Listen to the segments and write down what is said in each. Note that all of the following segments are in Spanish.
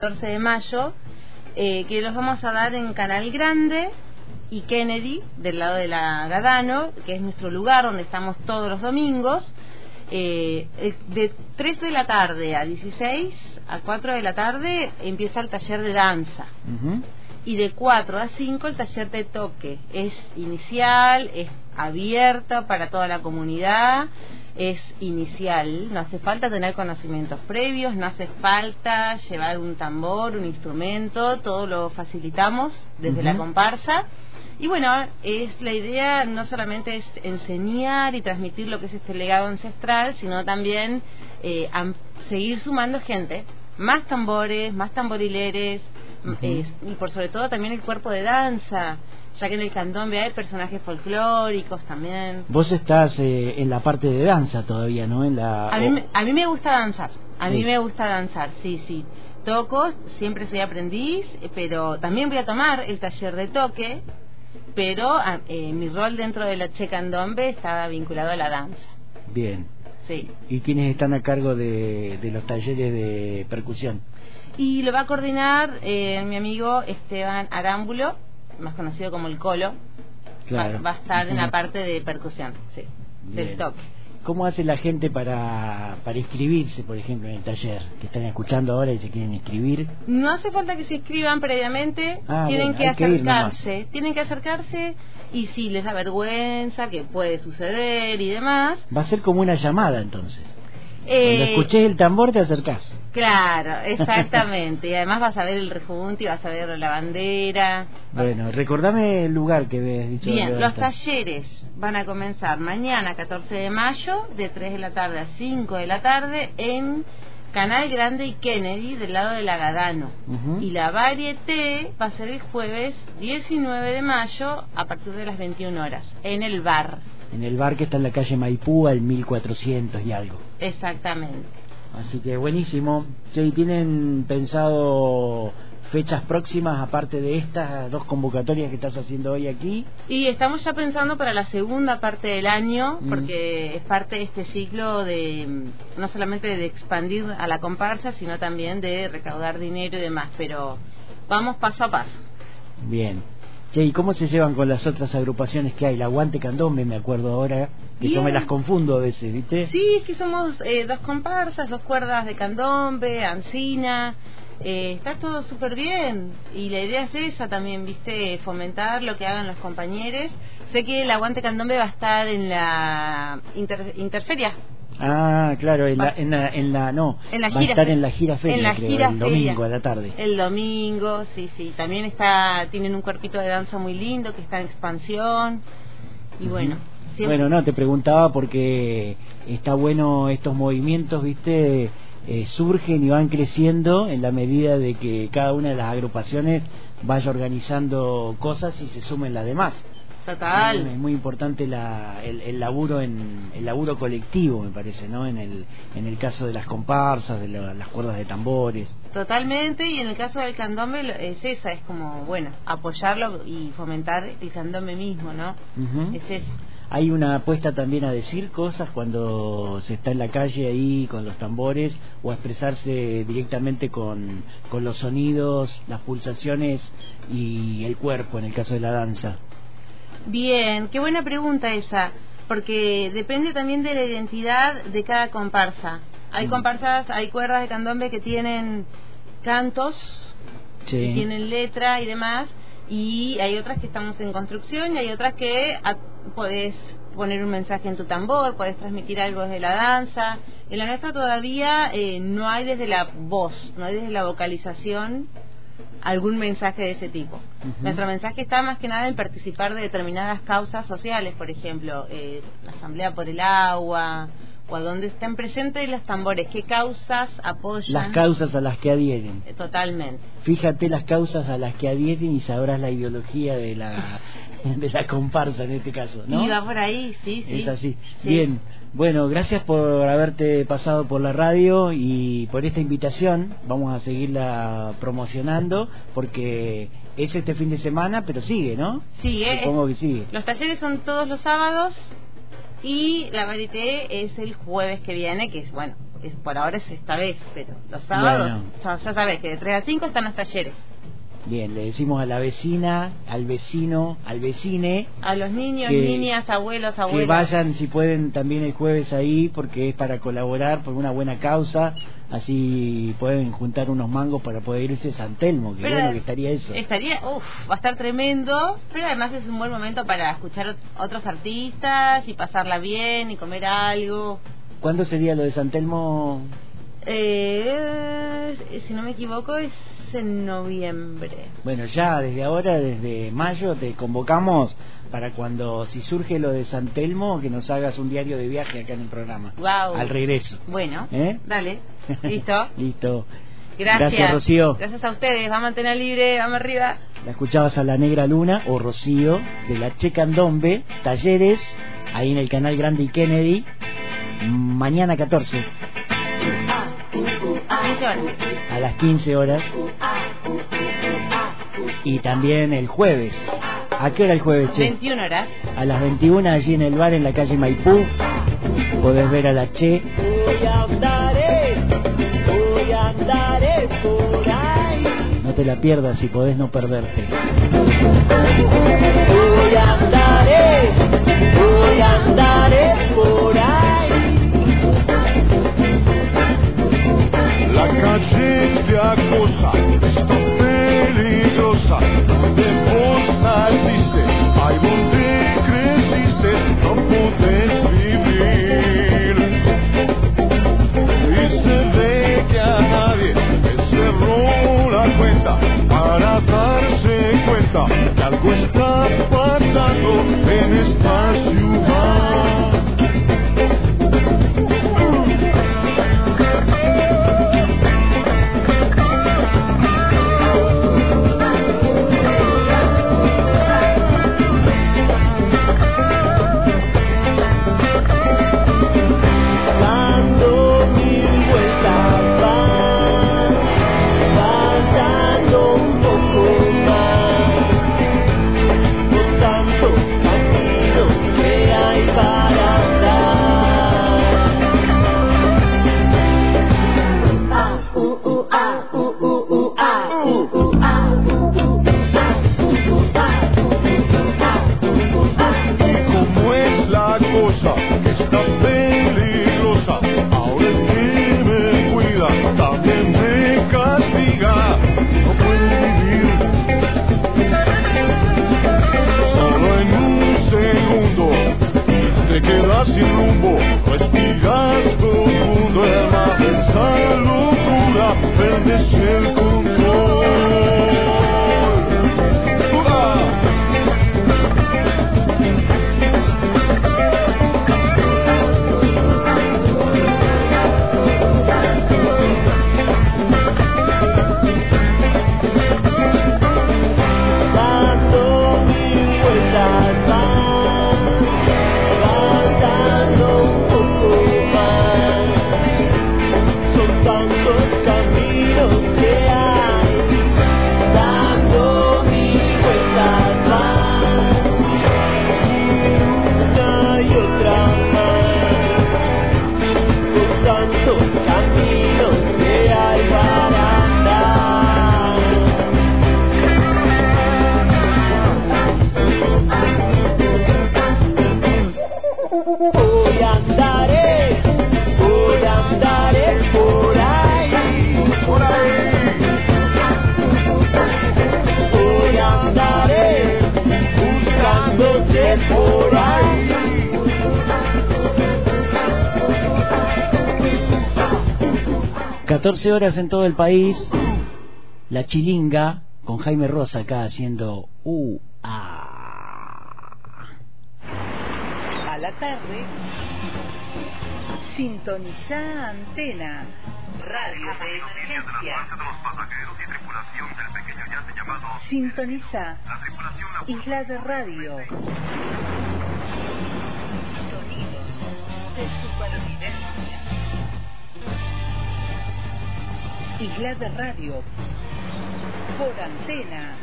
14 de mayo, eh, que los vamos a dar en Canal Grande y Kennedy, del lado de la Gadano, que es nuestro lugar donde estamos todos los domingos. Eh, eh, de 3 de la tarde a 16, a 4 de la tarde, empieza el taller de danza. Y de 4 a 5 el taller de toque. Es inicial, es abierta para toda la comunidad es inicial, no hace falta tener conocimientos previos, no hace falta llevar un tambor, un instrumento, todo lo facilitamos desde la comparsa. Y bueno, es la idea no solamente es enseñar y transmitir lo que es este legado ancestral, sino también eh, seguir sumando gente, más tambores, más tamborileres, y por sobre todo también el cuerpo de danza ya que en el candombe hay personajes folclóricos también. Vos estás eh, en la parte de danza todavía, ¿no? En la, a, mí, a mí me gusta danzar, a mí me gusta danzar, sí, sí. Toco, siempre soy aprendiz, pero también voy a tomar el taller de toque, pero ah, eh, mi rol dentro de la Che Candombe está vinculado a la danza. Bien. Sí. ¿Y quiénes están a cargo de, de los talleres de percusión? Y lo va a coordinar eh, mi amigo Esteban Arámbulo, más conocido como el colo, claro. va, a estar en la parte de percusión, sí, del toque. ¿Cómo hace la gente para, para inscribirse, por ejemplo, en el taller? Que están escuchando ahora y se quieren inscribir. No hace falta que se inscriban previamente, ah, tienen que acercarse, tienen que acercarse y si les da vergüenza, que puede suceder y demás. Va a ser como una llamada entonces. Cuando eh, escuches el tambor te acercás. Claro, exactamente. y además vas a ver el rejunte y vas a ver la bandera. Bueno, recordame el lugar que ves dicho. Bien, los talleres van a comenzar mañana 14 de mayo de 3 de la tarde a 5 de la tarde en Canal Grande y Kennedy del lado de la Gadano. Y la varieté va a ser el jueves 19 de mayo a partir de las 21 horas en el bar en el bar que está en la calle Maipú al 1400 y algo. Exactamente. Así que buenísimo. Sí, ¿Tienen pensado fechas próximas aparte de estas dos convocatorias que estás haciendo hoy aquí? Y estamos ya pensando para la segunda parte del año, mm. porque es parte de este ciclo de no solamente de expandir a la comparsa, sino también de recaudar dinero y demás, pero vamos paso a paso. Bien. Che, ¿y cómo se llevan con las otras agrupaciones que hay? La Aguante Candombe, me acuerdo ahora, que yo me las confundo a veces, ¿viste? Sí, es que somos eh, dos comparsas, dos cuerdas de candombe, ancina, eh, está todo súper bien y la idea es esa también, ¿viste? Fomentar lo que hagan los compañeros. Sé que el Aguante Candombe va a estar en la Interferia Ah, claro, en la, en la, en la no, en la va a estar en la gira feria, el domingo a la tarde. El domingo, sí, sí. También está, tienen un cuerpito de danza muy lindo que está en expansión y bueno. Bueno, no, te preguntaba porque está bueno estos movimientos, viste, eh, surgen y van creciendo en la medida de que cada una de las agrupaciones vaya organizando cosas y se sumen las demás. Es muy importante la, el, laburo en el laburo colectivo, me parece, ¿no? En el en el caso de las comparsas, de las cuerdas de tambores. Totalmente, y en el caso del candombe es esa, es como, bueno, apoyarlo y fomentar el candombe mismo, ¿no? Es Hay una apuesta también a decir cosas cuando se está en la calle ahí con los tambores o a expresarse directamente con, con los sonidos, las pulsaciones y el cuerpo en el caso de la danza. Bien, qué buena pregunta esa, porque depende también de la identidad de cada comparsa. Hay mm. comparsas, hay cuerdas de candombe que tienen cantos, que tienen letra y demás, y hay otras que estamos en construcción y hay otras que podés poner un mensaje en tu tambor, podés transmitir algo desde la danza. En la nuestra todavía eh, no hay desde la voz, no hay desde la vocalización algún mensaje de ese tipo. Nuestro mensaje está más que nada en participar de determinadas causas sociales, por ejemplo, eh, la Asamblea por el Agua, o a donde estén presentes los tambores, qué causas apoyan. Las causas a las que adhieren. Eh, totalmente. Fíjate las causas a las que adhieren y sabrás la ideología de la, de la comparsa en este caso, ¿no? Y va por ahí, sí, sí. Es así. Bien. Bueno, gracias por haberte pasado por la radio y por esta invitación. Vamos a seguirla promocionando porque es este fin de semana, pero sigue, ¿no? Sigue. Supongo que sigue. Los talleres son todos los sábados y la varité es el jueves que viene, que es, bueno, es, por ahora es esta vez, pero los sábados, Bueno. ya, ya sabes que de 3 a 5 están los talleres. Bien, le decimos a la vecina, al vecino, al vecine A los niños, Que- niñas, abuelos, que abuelas. vayan si pueden también el jueves ahí porque es para colaborar por una buena causa, así pueden juntar unos mangos para poder irse a San Telmo, que Pero bueno que estaría eso. Estaría, uff, va a estar tremendo, pero además es un buen momento para escuchar ot- otros artistas y pasarla bien y comer algo. ¿Cuándo sería lo de San Telmo? Eh, si no me equivoco es en noviembre. Bueno, ya desde ahora, desde mayo, te convocamos para cuando, si surge lo de San Telmo, que nos hagas un diario de viaje acá en el programa. Wow. Al regreso. Bueno, ¿Eh? dale, listo. Listo. Gracias. Gracias, Rocío. Gracias a ustedes. Vamos a mantener libre, vamos arriba. La escuchabas a la Negra Luna o Rocío de la Che Candombe, talleres, ahí en el canal Grande y Kennedy, mañana 14, 15 horas. a las 15 horas, y también el jueves. ¿A qué hora el jueves, Che? 21 horas. A las 21 allí en el bar en la calle Maipú, podés ver a la Che. Voy a andaré, voy a andaré por ahí. No te la pierdas si podés no perderte. Voy a andaré, voy a andaré por La calle te 14 horas en todo el país, la chilinga con Jaime Rosa acá haciendo uh, ah. A la tarde, sintoniza antena. Radio de emergencia. Sintoniza Isla de Radio. Sonidos de supervivencia. De Radio. Por antena.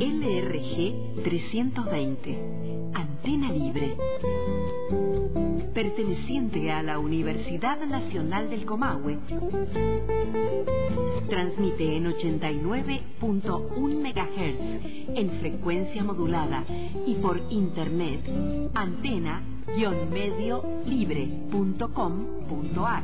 LRG 320. Antena libre. perteneciente a la Universidad Nacional del Comahue. Transmite en 89.1 MHz en frecuencia modulada y por internet antena-mediolibre.com.ar.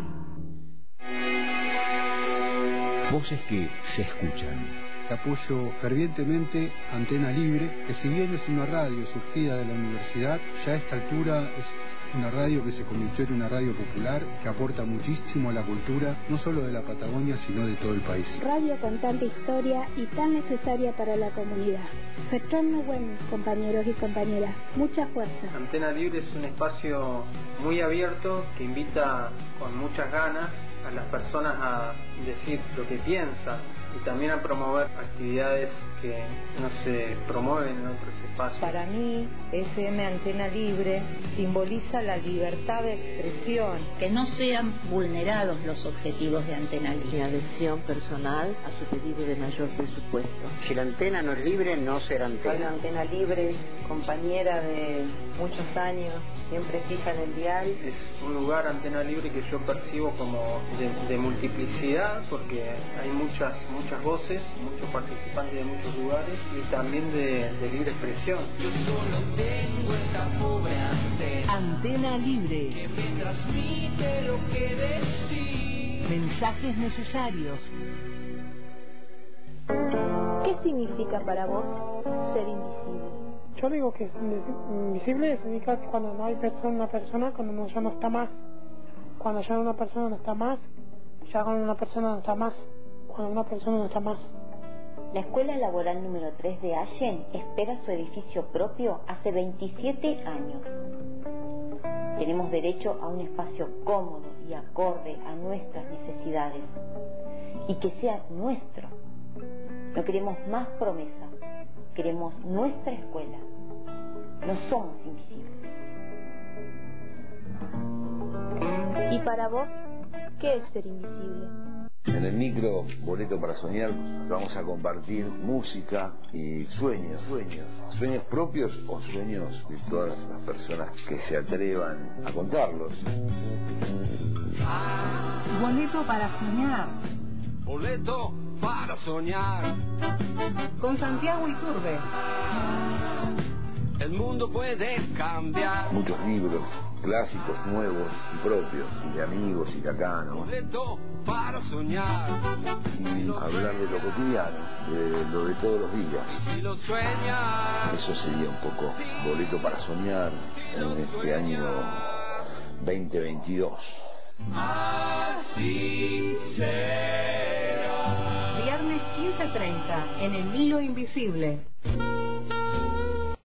Voces que se escuchan. Apoyo fervientemente Antena Libre, que si bien es una radio surgida de la universidad, ya a esta altura es una radio que se convirtió en una radio popular que aporta muchísimo a la cultura, no solo de la Patagonia, sino de todo el país. Radio con tanta historia y tan necesaria para la comunidad. Retorno buen, compañeros y compañeras. Mucha fuerza. Antena Libre es un espacio muy abierto que invita con muchas ganas a las personas a decir lo que piensan y también a promover actividades que no se promueven en otros espacios. Para mí, FM Antena Libre simboliza la libertad de expresión. Que no sean vulnerados los objetivos de Antena Libre. Mi adhesión personal a su pedido de mayor presupuesto. Si la antena no es libre, no será antena. Radio Antena Libre, compañera de muchos años, siempre fija en el dial. Es un lugar Antena Libre que yo percibo como de, de multiplicidad, porque hay muchas, muchas voces, muchos participantes de muchos lugares y también de, de libre expresión. Yo solo tengo esta pobre antena. Antena Libre. Que me transmite lo que decís. Mensajes necesarios. ¿Qué significa para vos ser invisible? Yo digo que invisible significa cuando no hay persona, una persona, cuando no, ya no está más. Cuando ya una persona no está más, ya cuando una persona no está más, cuando una persona no está más. La Escuela Laboral número 3 de Allen espera su edificio propio hace 27 años. Tenemos derecho a un espacio cómodo y acorde a nuestras necesidades y que sea nuestro. No queremos más promesas, queremos nuestra escuela. No somos invisibles. ¿Y para vos qué es ser invisible? En el micro Boleto para Soñar vamos a compartir música y sueños, sueños, sueños propios o sueños de todas las personas que se atrevan a contarlos. Boleto para soñar. Boleto para soñar. Con Santiago Iturbe. El mundo puede cambiar. Muchos libros, clásicos, nuevos y propios, y de amigos y de acá, ¿no? Boleto para soñar. Y hablar de lo cotidiano, de lo de todos los días. Si lo sueñas. Eso sería un poco boleto para soñar en este año 2022. Así será. Viernes 15.30 en el Hilo Invisible.